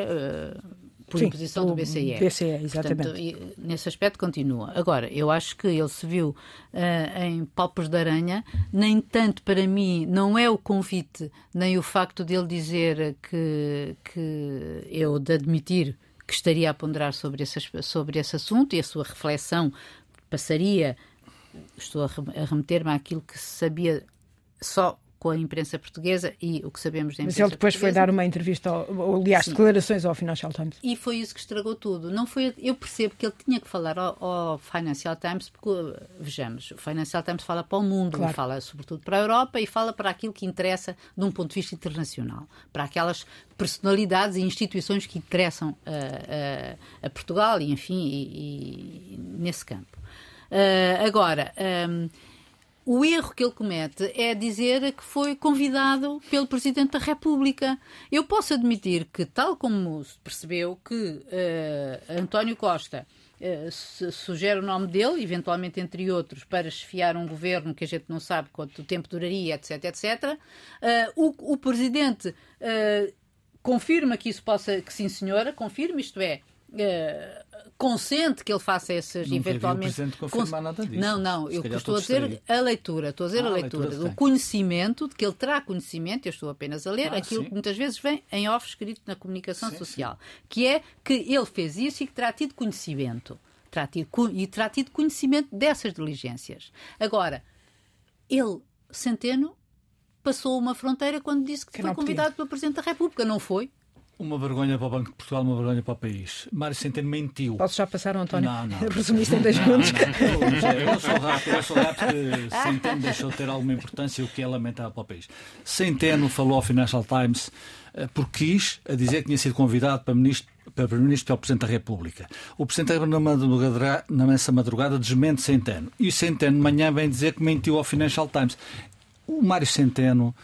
por Sim, imposição do BCE. BCE, exatamente. Portanto, nesse aspecto continua. Agora, eu acho que ele se viu uh, em palpos de aranha, nem tanto para mim, não é o convite, nem o facto de ele dizer que, que eu de admitir que estaria a ponderar sobre esse, sobre esse assunto e a sua reflexão passaria estou a remeter-me àquilo que se sabia só com a imprensa portuguesa e o que sabemos da imprensa Mas ele depois portuguesa. foi dar uma entrevista, ou, aliás, Sim. declarações ao Financial Times. E foi isso que estragou tudo. Não foi, eu percebo que ele tinha que falar ao, ao Financial Times, porque, vejamos, o Financial Times fala para o mundo, claro. fala sobretudo para a Europa e fala para aquilo que interessa de um ponto de vista internacional, para aquelas personalidades e instituições que interessam a, a, a Portugal e, enfim, e, e nesse campo. Uh, agora, um, o erro que ele comete é dizer que foi convidado pelo Presidente da República. Eu posso admitir que, tal como se percebeu que uh, António Costa uh, sugere o nome dele, eventualmente entre outros, para esfiar um governo que a gente não sabe quanto tempo duraria, etc, etc, uh, o, o Presidente confirma que isso possa, que sim senhora, confirma, isto é, consente que ele faça essas não eventualmente. Não confirmar nada disso. Não, não, eu estou a dizer a leitura, estou a dizer ah, a leitura, leitura do conhecimento, de que ele terá conhecimento, eu estou apenas a ler ah, aquilo sim. que muitas vezes vem em off escrito na comunicação sim, social, sim. que é que ele fez isso e que terá tido conhecimento. Terá tido, e terá tido conhecimento dessas diligências. Agora, ele, Centeno, passou uma fronteira quando disse que, que foi convidado pelo Presidente da República. Não foi? Uma vergonha para o Banco de Portugal, uma vergonha para o país. Mário Centeno mentiu. Posso já passar, António? Não, não. Resumiste em 10 minutos. Eu sou rápido, eu sou rápido porque Centeno deixou de ter alguma importância, o que é lamentável para o país. Centeno falou ao Financial Times eh, porque quis a dizer que tinha sido convidado para ministro para Primeiro-Ministro pelo Presidente da República. O Presidente da República, nessa madrugada, desmente Centeno. E Centeno de manhã vem dizer que mentiu ao Financial Times. O Mário Centeno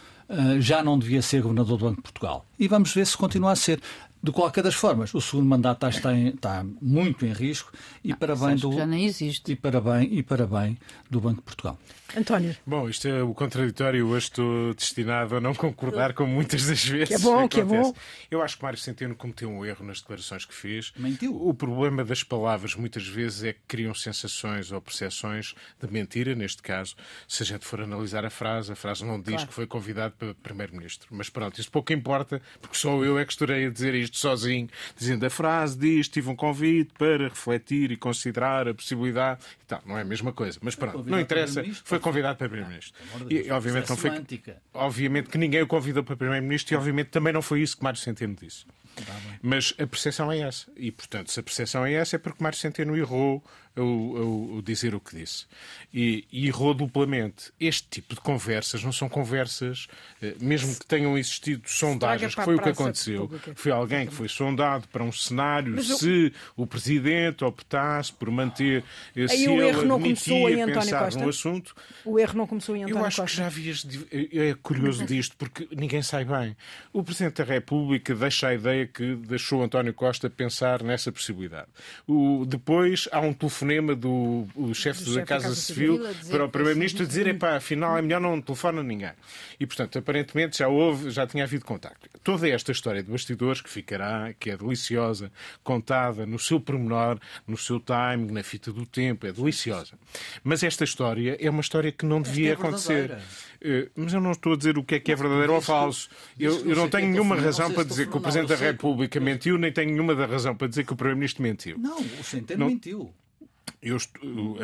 já não devia ser governador do Banco de Portugal. E vamos ver se continua a ser. De qualquer das formas, o segundo mandato está, em, está muito em risco e para bem do já nem existe. e para bem e para bem do Banco de Portugal. António. Bom, isto é o contraditório. Hoje estou destinado a não concordar com muitas das vezes. Que é bom, que, que é bom. Eu acho que Mário Centeno cometeu um erro nas declarações que fez. Mentiu. O problema das palavras muitas vezes é que criam sensações ou percepções de mentira, neste caso. Se a gente for analisar a frase, a frase não diz claro. que foi convidado para Primeiro-Ministro. Mas pronto, isso pouco importa, porque só eu é que estarei a dizer isto sozinho, dizendo a frase diz, tive um convite para refletir e considerar a possibilidade e tal. Não é a mesma coisa. Mas pronto, não interessa. Foi convidado para Primeiro-Ministro. e, obviamente, não foi, obviamente que ninguém o convidou para Primeiro-Ministro e, obviamente, também não foi isso que Mário Centeno disse. Tá Mas a percepção é essa. E, portanto, se a percepção é essa, é porque Mário Centeno errou o, o, dizer o que disse. E, e, errou duplamente. Este tipo de conversas não são conversas, eh, mesmo que tenham existido sondagens, que foi o que aconteceu. Foi alguém que foi sondado para um cenário Mas se eu... o Presidente optasse por manter, Aí se o erro não começou em António Costa. no assunto. O erro não começou em António Eu acho Costa. que já havias. É curioso disto, porque ninguém sai bem. O Presidente da República deixa a ideia que deixou António Costa pensar nessa possibilidade. O, depois há um telefone telefonema do, do chefe da Casa, Casa Civil, Civil para o Primeiro-Ministro dizer pá, afinal é melhor não telefona a ninguém. E, portanto, aparentemente já houve, já tinha havido contacto. Toda esta história de bastidores que ficará, que é deliciosa, contada no seu pormenor, no seu timing, na fita do tempo, é deliciosa. Mas esta história é uma história que não devia é acontecer. Eh, mas eu não estou a dizer o que é que é verdadeiro ou falso. Eu, eu não tenho nenhuma razão para dizer que o Presidente da República mentiu, nem tenho nenhuma razão para dizer que o Primeiro-Ministro mentiu. Não, o Centeno mentiu. Eu,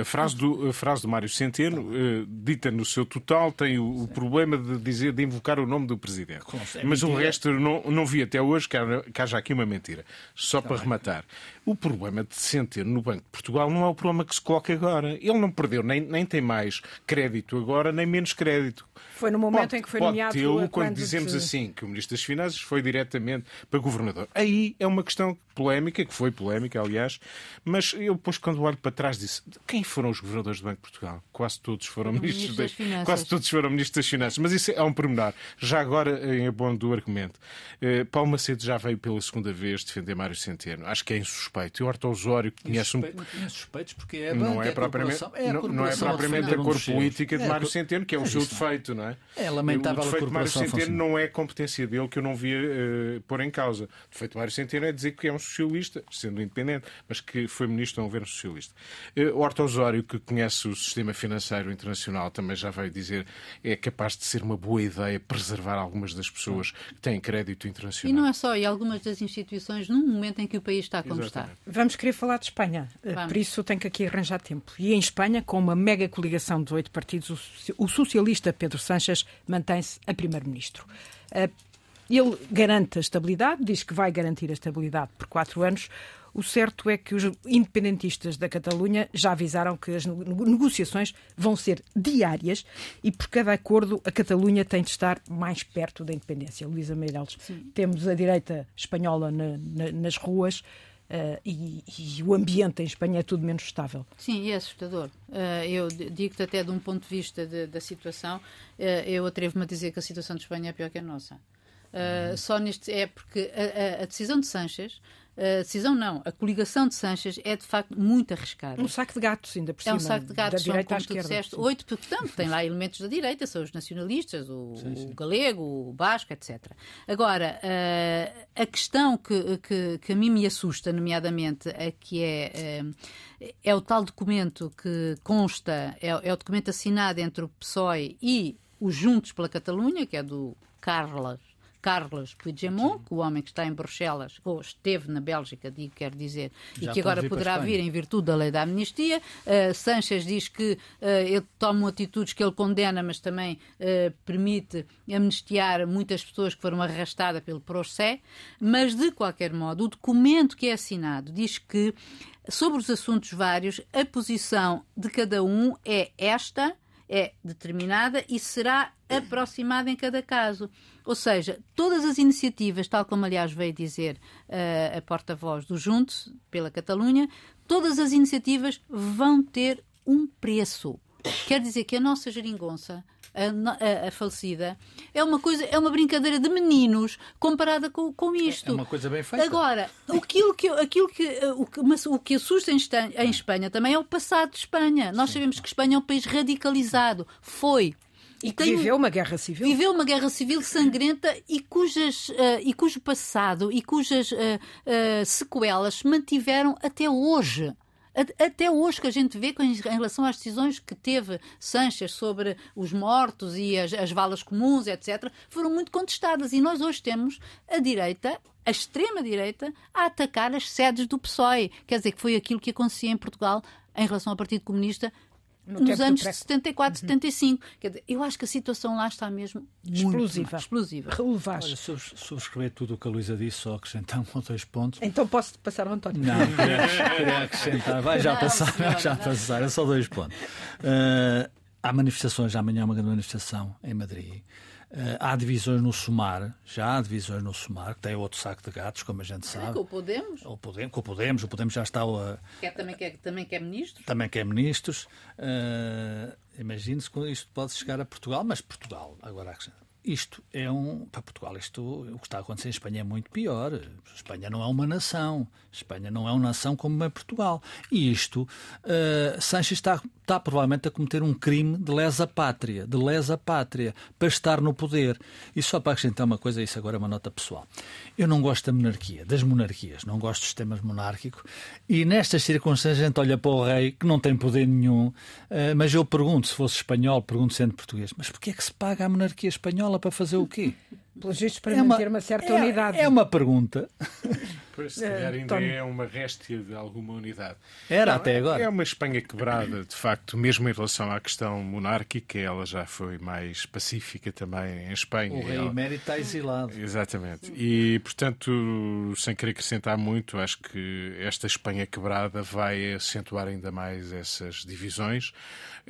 a, frase do, a frase do Mário Centeno, uh, dita no seu total, tem o, o, problema de dizer de invocar o nome do Presidente. Mas o resto não, não vi até hoje que, que haja aqui uma mentira. Só tá para bem. rematar. O problema de Centeno no Banco de Portugal não é o problema que se coloca agora. Ele não perdeu, nem, nem tem mais crédito agora, nem menos crédito. Foi no momento pode, em que foi nomeado... Pode tê-lo quando dizemos de... assim, que o Ministro das Finanças foi diretamente para governador. Aí é uma questão polémica, que foi polémica, aliás, mas eu depois, quando olho para trás, disso, quem foram os governadores do Banco de Portugal? Quase todos foram ministros, das Finanças. Quase todos foram ministros das Finanças. Mas isso é um pormenor. Já agora, em abono do argumento, eh, Paulo Macedo já veio pela segunda vez defender Mário Centeno. Acho que é insuspeito. E o Horta Osório, que conhece um. Insuspeitos porque é não é, propriamente, é não, não é propriamente a cor política de é Mário Centeno, que é o seu defeito, não é? É lamentável o defeito de Mário Centeno não é competência dele que eu não via uh, pôr em causa. O defeito de Mário Centeno é dizer que é um socialista, sendo independente, mas que foi ministro de um governo socialista. Uh, Horta Osório, que conhece o sistema financeiro internacional, também já veio dizer é capaz de ser uma boa ideia preservar algumas das pessoas que têm crédito internacional. E não é só, e algumas das instituições, num momento em que o país está como Exatamente. está. Vamos querer falar de Espanha, uh, Vamos. por isso tenho que aqui arranjar tempo. E em Espanha, com uma mega coligação de oito partidos, o soci- o socialista Pedro Sánchez mantém-se a primeiro-ministro. Uh, Ele garante a estabilidade, diz que vai garantir a estabilidade por quatro anos. O certo é que os independentistas da Catalunha já avisaram que as nego- negociações vão ser diárias e por cada acordo a Catalunha tem de estar mais perto da independência. Luísa Meireles, temos a direita espanhola na- na- nas ruas eh, e, e o ambiente em Espanha é tudo menos estável. Sim, é assustador. Eh, eu digo-te até de um ponto de vista de- da situação, eh, eu atrevo-me a dizer que a situação de Espanha é pior que a nossa. Eh, Só neste é porque a, a- a decisão de Sanches, a decisão não, a coligação de Sanches é de facto muito arriscada. Um saco de gatos, ainda por É cima. um saco de gatos, da são, direita à como tu esquerda. disseste, Sim. oito, portanto, tem lá elementos da direita, são os nacionalistas, o, o galego, o basco, etc. Agora, eh, a questão que, que, que a mim me assusta, nomeadamente, é que é, é o tal documento que consta, é, é o documento assinado entre o PSOE e os Juntos pela Catalunha, que é do Carlos Carlos Puigdemont, que o homem que está em Bruxelas, ou esteve na Bélgica, digo, quero dizer, Já e que agora poderá vir em virtude da lei da amnistia. Uh, Sanches diz que uh, ele toma atitudes que ele condena, mas também uh, permite amnistiar muitas pessoas que foram arrastadas pelo procé. Mas, de qualquer modo, o documento que é assinado diz que, sobre os assuntos vários, a posição de cada um é esta, é determinada e será aproximada em cada caso. Ou seja, todas as iniciativas, tal como aliás veio dizer uh, a porta-voz do Juntos pela Catalunha, todas as iniciativas vão ter um preço. Quer dizer que a nossa geringonça, a, a- a falecida, é uma coisa, é uma brincadeira de meninos comparada com, com isto. É uma coisa bem feita. Agora, aquilo que, aquilo que, eh, o, que, mas o que assusta em, em Espanha também é o passado de Espanha. Nós sabemos que Espanha é um país radicalizado. Foi. E tem viveu uma guerra civil. Viveu uma guerra civil sangrenta e, cujas, eh, e cujo passado e cujas eh, eh, sequelas se mantiveram até hoje. Até hoje que a gente vê em relação às decisões que teve Sanches sobre os mortos e as, as valas comuns, etc., foram muito contestadas. E nós hoje temos a direita, a extrema-direita, a atacar as sedes do PSOE. Quer dizer, que foi aquilo que acontecia em Portugal em relação ao Partido Comunista No nos anos pré- 74, 75. Quer dizer, eu acho que a situação lá está mesmo Explosiva. explosiva. Relevaz. Olha, subs- subscrever tudo o que a Luísa disse, só acrescentar um ou dois pontos. Então posso passar ao António. Não, queria, acrescentar. Vai já Não, passar, senhora, vai já não. passar. É só dois pontos. Eh, há manifestações, amanhã há uma grande manifestação em Madrid. Eh, há divisões no Sumar, já há divisões no Sumar, que tem outro saco de gatos, como a gente sabe. Com o Podemos, O Podemos, com o Podemos, o Podemos já está a, que é, também, que é, também que é ministro. também que é ministros. Uh, Imagine-se que isto pode chegar a Portugal, mas Portugal, agora isto é um. Para Portugal, isto, o que está a acontecer em Espanha é muito pior. Espanha não é uma nação. Espanha não é uma nação como é Portugal. E isto, uh, Sanches está, está provavelmente a cometer um crime de lesa pátria, de lesa pátria, para estar no poder. E só para acrescentar uma coisa, isso agora é uma nota pessoal. Eu não gosto da monarquia, das monarquias, não gosto do sistema monárquico. E nestas circunstâncias a gente olha para o rei, que não tem poder nenhum, eh, mas eu pergunto, se fosse espanhol, pergunto sendo português, mas porquê é que se paga a monarquia espanhola para fazer o quê? Pelos vistos, para manter uma certa é- unidade. É uma pergunta. Pois, se calhar ainda António. é uma réstia de alguma unidade. Era Não, até é- agora. É uma Espanha quebrada, de facto, mesmo em relação à questão monárquica, ela já foi mais pacífica também em Espanha. O rei Ela- emérito está exilado. Exatamente. E, portanto, sem querer acrescentar muito, acho que esta Espanha quebrada vai acentuar ainda mais essas divisões.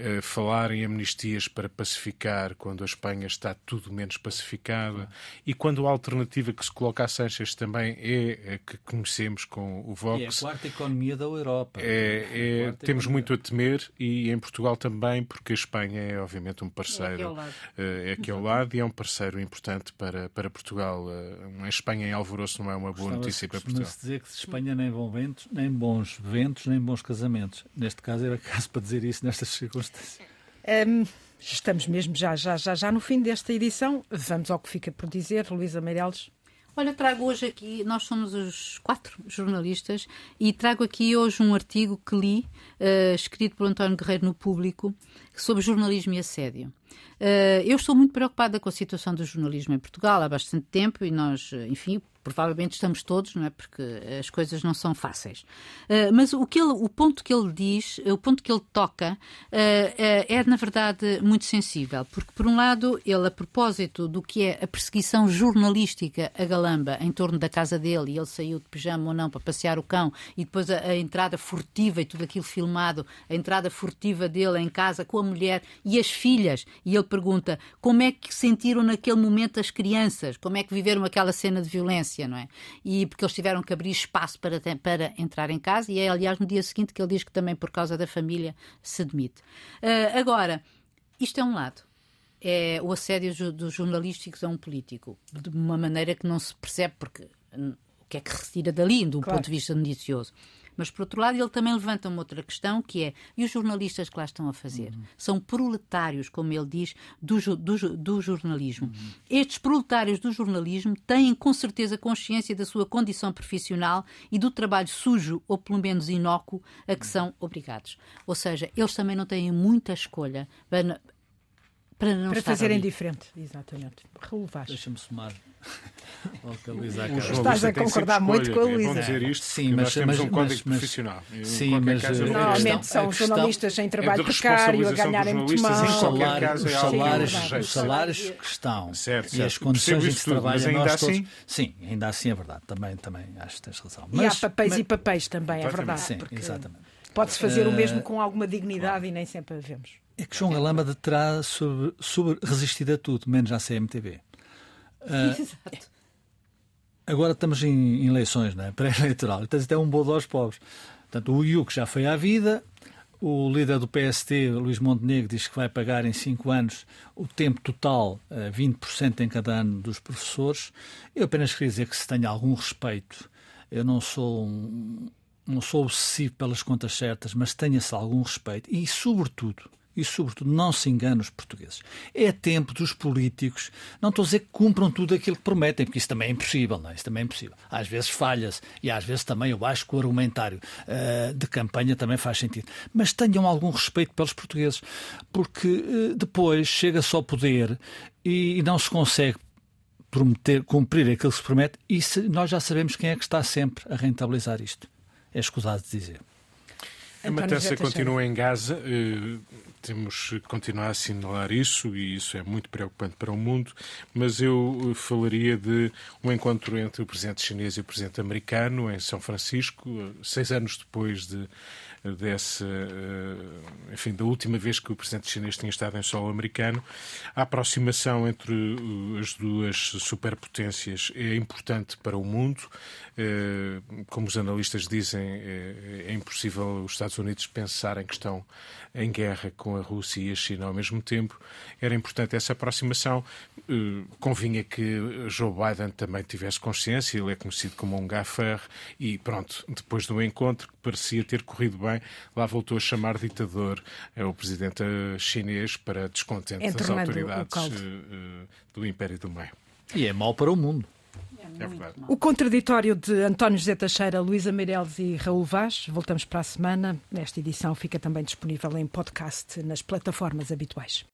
Eh, falar em amnistias para pacificar quando a Espanha está tudo menos pacificada e quando a alternativa que se coloca a Sanches também é a que conhecemos com o Vox. E é a quarta economia da Europa. É, é, temos muito a temer e em Portugal também, porque a Espanha é obviamente um parceiro. É aqui ao lado, é aqui ao lado e é um parceiro importante para, para Portugal. Uma Espanha em alvoroço não é uma boa notícia para Portugal. se dizer que Espanha nem bons ventos, nem bons ventos, nem bons casamentos. Neste caso era caso para dizer isso nestas circunstâncias. Um, estamos mesmo já, já, já, já no fim desta edição. Vamos ao que fica por dizer, Luísa Meireles. Olha, trago hoje aqui, nós somos os quatro jornalistas, e trago aqui hoje um artigo que li, uh, escrito por António Guerreiro no Público, sobre jornalismo e assédio. Uh, eu estou muito preocupada com a situação do jornalismo em Portugal há bastante tempo e nós, enfim, provavelmente estamos todos, não é? Porque as coisas não são fáceis. Uh, mas o, que ele, o ponto que ele diz, o ponto que ele toca, uh, uh, é na verdade muito sensível, porque por um lado ele, a propósito do que é a perseguição jornalística a Galamba em torno da casa dele, e ele saiu de pijama ou não para passear o cão, e depois a, a entrada furtiva e tudo aquilo filmado, a entrada furtiva dele em casa com a mulher e as filhas, e ele pergunta como é que sentiram naquele momento as crianças, como é que viveram aquela cena de violência não é? E porque eles tiveram que abrir espaço para, para entrar em casa, e é aliás no dia seguinte que ele diz que também por causa da família se demite. Uh, agora, isto é um lado. É o assédio dos jornalísticos a um político, de uma maneira que não se percebe, porque hum, o que é que retira dali, do claro. ponto de vista noticioso. Mas, por outro lado, ele também levanta uma outra questão, que é, e os jornalistas que lá estão a fazer? Uhum. São proletários, como ele diz, do, do, do jornalismo. Uhum. Estes proletários do jornalismo têm, com certeza, consciência da sua condição profissional e do trabalho sujo, ou pelo menos inócuo, a que são obrigados. Ou seja, eles também não têm muita escolha para, para não para fazerem ali. diferente, exatamente. Relevar. Deixa-me somar Estás a concordar muito com a Luísa. Vamos dizer isto, sim, mas temos mas, um código mas, profissional. Sim, mas caso, normalmente são jornalistas em trabalho precário a ganharem muito mal. Os salários, os salários, os salários que estão certo, e as condições em que se trabalha, nós assim... todos... Sim, ainda assim é verdade. Também, também acho que tens razão. Mas, e há papéis e papéis também, é verdade. Sim, exatamente. Pode-se fazer o mesmo com alguma dignidade e nem sempre a vemos. É que João Galamba terá sobre, sobre resistido a tudo, menos à CMTV. Uh, Exato. Agora estamos em, eleições, não é? pré-eleitoral. Então, isto é um bolo aos pobres. Portanto, o IUC já foi à vida, o líder do PST, Luís Montenegro, diz que vai pagar em 5 anos o tempo total, 20% eh, em cada ano dos professores. Eu apenas queria dizer que se tenha algum respeito. Eu não sou um, não sou obsessivo pelas contas certas, mas tenha-se algum respeito e, sobretudo, e, sobretudo, não se engane os portugueses. É tempo dos políticos, não estou a dizer que cumpram tudo aquilo que prometem, porque isso também é impossível, não é? Isso também é impossível. Às vezes falha-se e às vezes também eu acho que o argumentário uh, de campanha também faz sentido. Mas tenham algum respeito pelos portugueses, porque uh, depois chega-se ao poder e, e não se consegue prometer, cumprir aquilo que se promete e se, nós já sabemos quem é que está sempre a rentabilizar isto. É escusado de dizer. A matança continua em Gaza. Eh, temos que continuar a assinalar isso e isso é muito preocupante para o mundo. Mas eu eh, falaria de um encontro entre o presidente chinês e o presidente americano em São Francisco, eh, seis anos depois de dessa, eh, enfim, da última vez que o presidente chinês tinha estado em solo americano. A aproximação entre eh, as duas superpotências é importante para o mundo. Eh, como os analistas dizem, é impossível os Estados Unidos pensarem que estão em guerra com a Rússia e a China ao mesmo tempo. Era importante essa aproximação. Convinha que Joe Biden também tivesse consciência, ele é conhecido como um gaffer, e pronto, depois do encontro, que parecia ter corrido bem também lá voltou a chamar ditador é o presidente chinês para descontente das autoridades uh, do Império do Meio. E é mau para o mundo. É verdade. O contraditório de António José Teixeira, Luísa Meireles e Raul Vaz. Voltamos para a semana. Esta edição fica também disponível em podcast nas plataformas habituais.